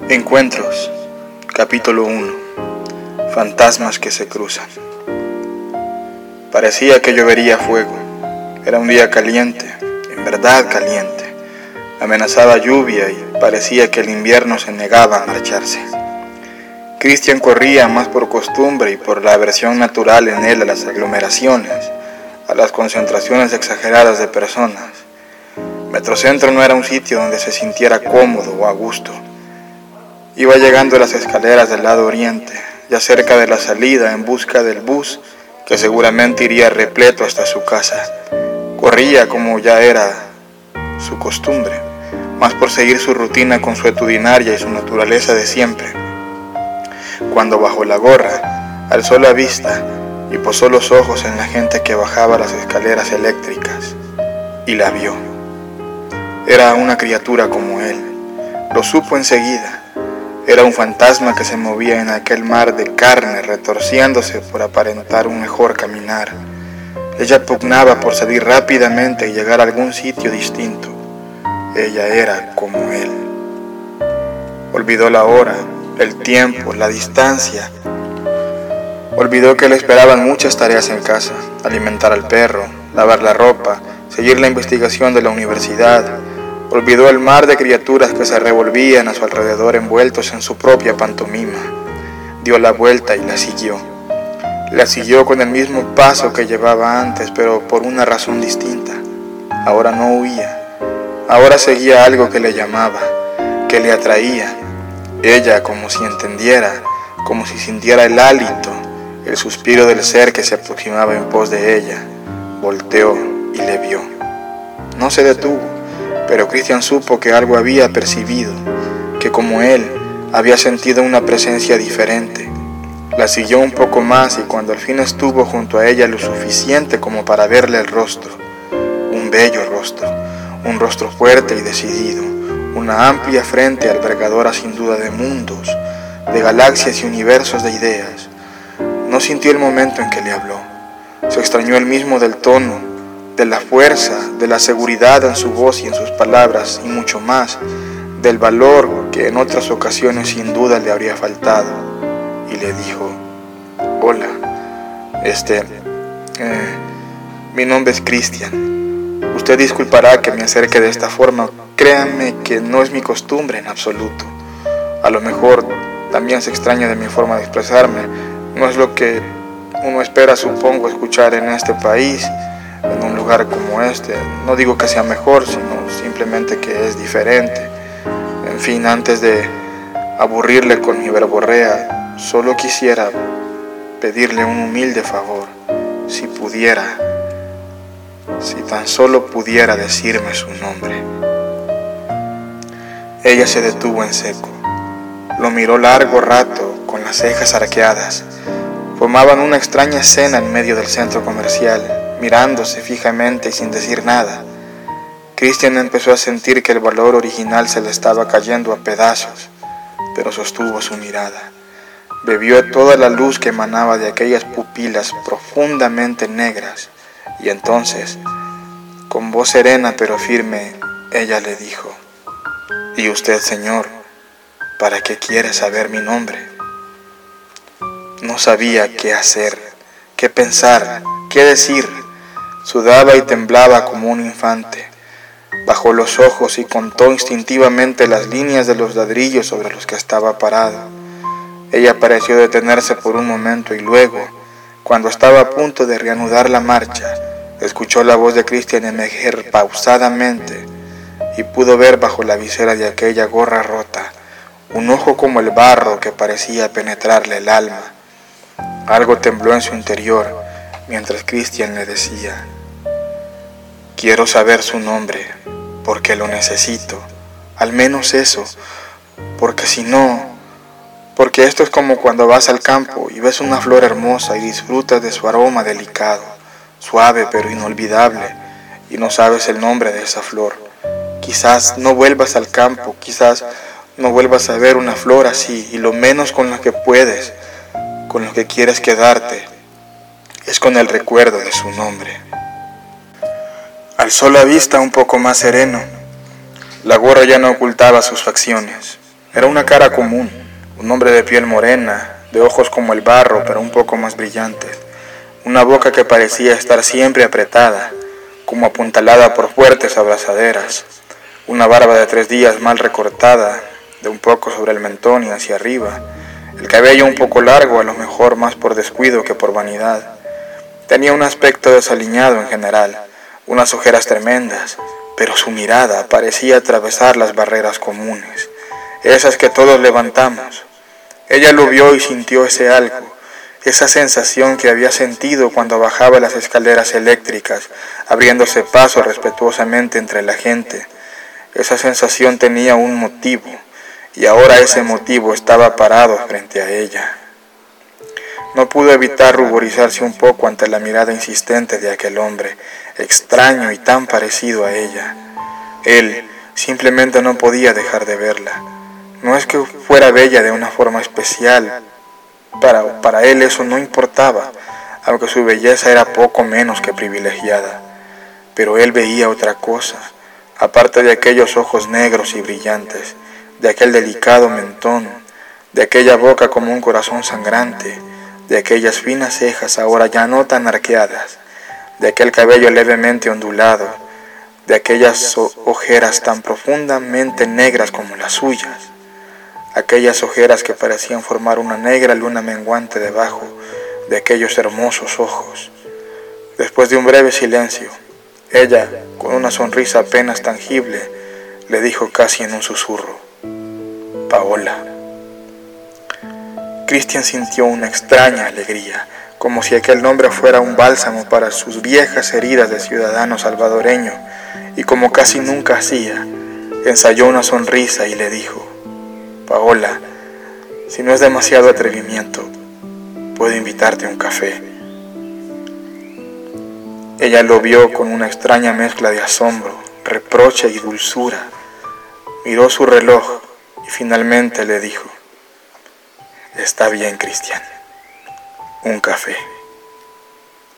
Encuentros, capítulo 1. Fantasmas que se cruzan. Parecía que llovería fuego. Era un día caliente, en verdad caliente. Amenazaba lluvia y parecía que el invierno se negaba a marcharse. Cristian corría más por costumbre y por la aversión natural en él a las aglomeraciones, a las concentraciones exageradas de personas. Metrocentro no era un sitio donde se sintiera cómodo o a gusto. Iba llegando a las escaleras del lado oriente, ya cerca de la salida en busca del bus que seguramente iría repleto hasta su casa. Corría como ya era su costumbre, más por seguir su rutina consuetudinaria y su naturaleza de siempre cuando bajó la gorra, alzó la vista y posó los ojos en la gente que bajaba las escaleras eléctricas y la vio. Era una criatura como él, lo supo enseguida. Era un fantasma que se movía en aquel mar de carne, retorciéndose por aparentar un mejor caminar. Ella pugnaba por salir rápidamente y llegar a algún sitio distinto. Ella era como él. Olvidó la hora, el tiempo, la distancia. Olvidó que le esperaban muchas tareas en casa, alimentar al perro, lavar la ropa, seguir la investigación de la universidad. Olvidó el mar de criaturas que se revolvían a su alrededor envueltos en su propia pantomima. Dio la vuelta y la siguió. La siguió con el mismo paso que llevaba antes, pero por una razón distinta. Ahora no huía. Ahora seguía algo que le llamaba, que le atraía, ella, como si entendiera, como si sintiera el hálito, el suspiro del ser que se aproximaba en pos de ella, volteó y le vio. No se detuvo, pero Cristian supo que algo había percibido, que como él había sentido una presencia diferente. La siguió un poco más y cuando al fin estuvo junto a ella lo suficiente como para verle el rostro, un bello rostro, un rostro fuerte y decidido, una amplia frente albergadora sin duda de mundos, de galaxias y universos de ideas. No sintió el momento en que le habló. Se extrañó el mismo del tono, de la fuerza, de la seguridad en su voz y en sus palabras, y mucho más, del valor que en otras ocasiones sin duda le habría faltado. Y le dijo, hola, este, eh, mi nombre es Cristian. Usted disculpará que me acerque de esta forma Créanme que no es mi costumbre en absoluto. A lo mejor también se extraña de mi forma de expresarme. No es lo que uno espera, supongo, escuchar en este país, lugar como este. No digo que sea mejor, sino simplemente que es diferente. En fin, antes de aburrirle con mi verborrea, solo quisiera pedirle un humilde favor, si pudiera, si tan solo pudiera decirme su nombre. Ella se detuvo en seco. Lo miró largo rato, con las cejas arqueadas. Formaban una extraña escena en medio del centro comercial, mirándose fijamente y sin decir nada. Christian empezó a sentir que el valor original se le estaba cayendo a pedazos, pero sostuvo su mirada. Bebió toda la luz que emanaba de aquellas pupilas profundamente negras, y entonces, con voz serena pero firme, ella le dijo, y usted, Señor, ¿para qué quiere saber mi nombre? No sabía qué hacer, qué pensar, qué decir. Sudaba y temblaba como un infante. Bajó los ojos y contó instintivamente las líneas de los ladrillos sobre los que estaba parado. Ella pareció detenerse por un momento y luego, cuando estaba a punto de reanudar la marcha, escuchó la voz de Cristian emerger pausadamente y pudo ver bajo la visera de aquella gorra rota un ojo como el barro que parecía penetrarle el alma. Algo tembló en su interior mientras Cristian le decía, quiero saber su nombre porque lo necesito, al menos eso, porque si no, porque esto es como cuando vas al campo y ves una flor hermosa y disfrutas de su aroma delicado, suave pero inolvidable, y no sabes el nombre de esa flor. Quizás no vuelvas al campo, quizás no vuelvas a ver una flor así y lo menos con lo que puedes, con lo que quieres quedarte, es con el recuerdo de su nombre. Alzó la vista un poco más sereno. La gorra ya no ocultaba sus facciones. Era una cara común, un hombre de piel morena, de ojos como el barro, pero un poco más brillantes, una boca que parecía estar siempre apretada, como apuntalada por fuertes abrazaderas, una barba de tres días mal recortada, de un poco sobre el mentón y hacia arriba, el cabello un poco largo, a lo mejor más por descuido que por vanidad. Tenía un aspecto desaliñado en general, unas ojeras tremendas, pero su mirada parecía atravesar las barreras comunes, esas que todos levantamos. Ella lo vio y sintió ese algo, esa sensación que había sentido cuando bajaba las escaleras eléctricas, abriéndose paso respetuosamente entre la gente. Esa sensación tenía un motivo, y ahora ese motivo estaba parado frente a ella. No pudo evitar ruborizarse un poco ante la mirada insistente de aquel hombre, extraño y tan parecido a ella. Él simplemente no podía dejar de verla. No es que fuera bella de una forma especial, para, para él eso no importaba, aunque su belleza era poco menos que privilegiada. Pero él veía otra cosa, aparte de aquellos ojos negros y brillantes, de aquel delicado mentón, de aquella boca como un corazón sangrante, de aquellas finas cejas ahora ya no tan arqueadas, de aquel cabello levemente ondulado, de aquellas ojeras tan profundamente negras como las suyas, aquellas ojeras que parecían formar una negra luna menguante debajo de aquellos hermosos ojos. Después de un breve silencio, ella, con una sonrisa apenas tangible, le dijo casi en un susurro, Paola. Cristian sintió una extraña alegría, como si aquel nombre fuera un bálsamo para sus viejas heridas de ciudadano salvadoreño, y como casi nunca hacía, ensayó una sonrisa y le dijo, Paola, si no es demasiado atrevimiento, puedo invitarte a un café. Ella lo vio con una extraña mezcla de asombro, reproche y dulzura. Miró su reloj y finalmente le dijo, Está bien, Cristian. Un café.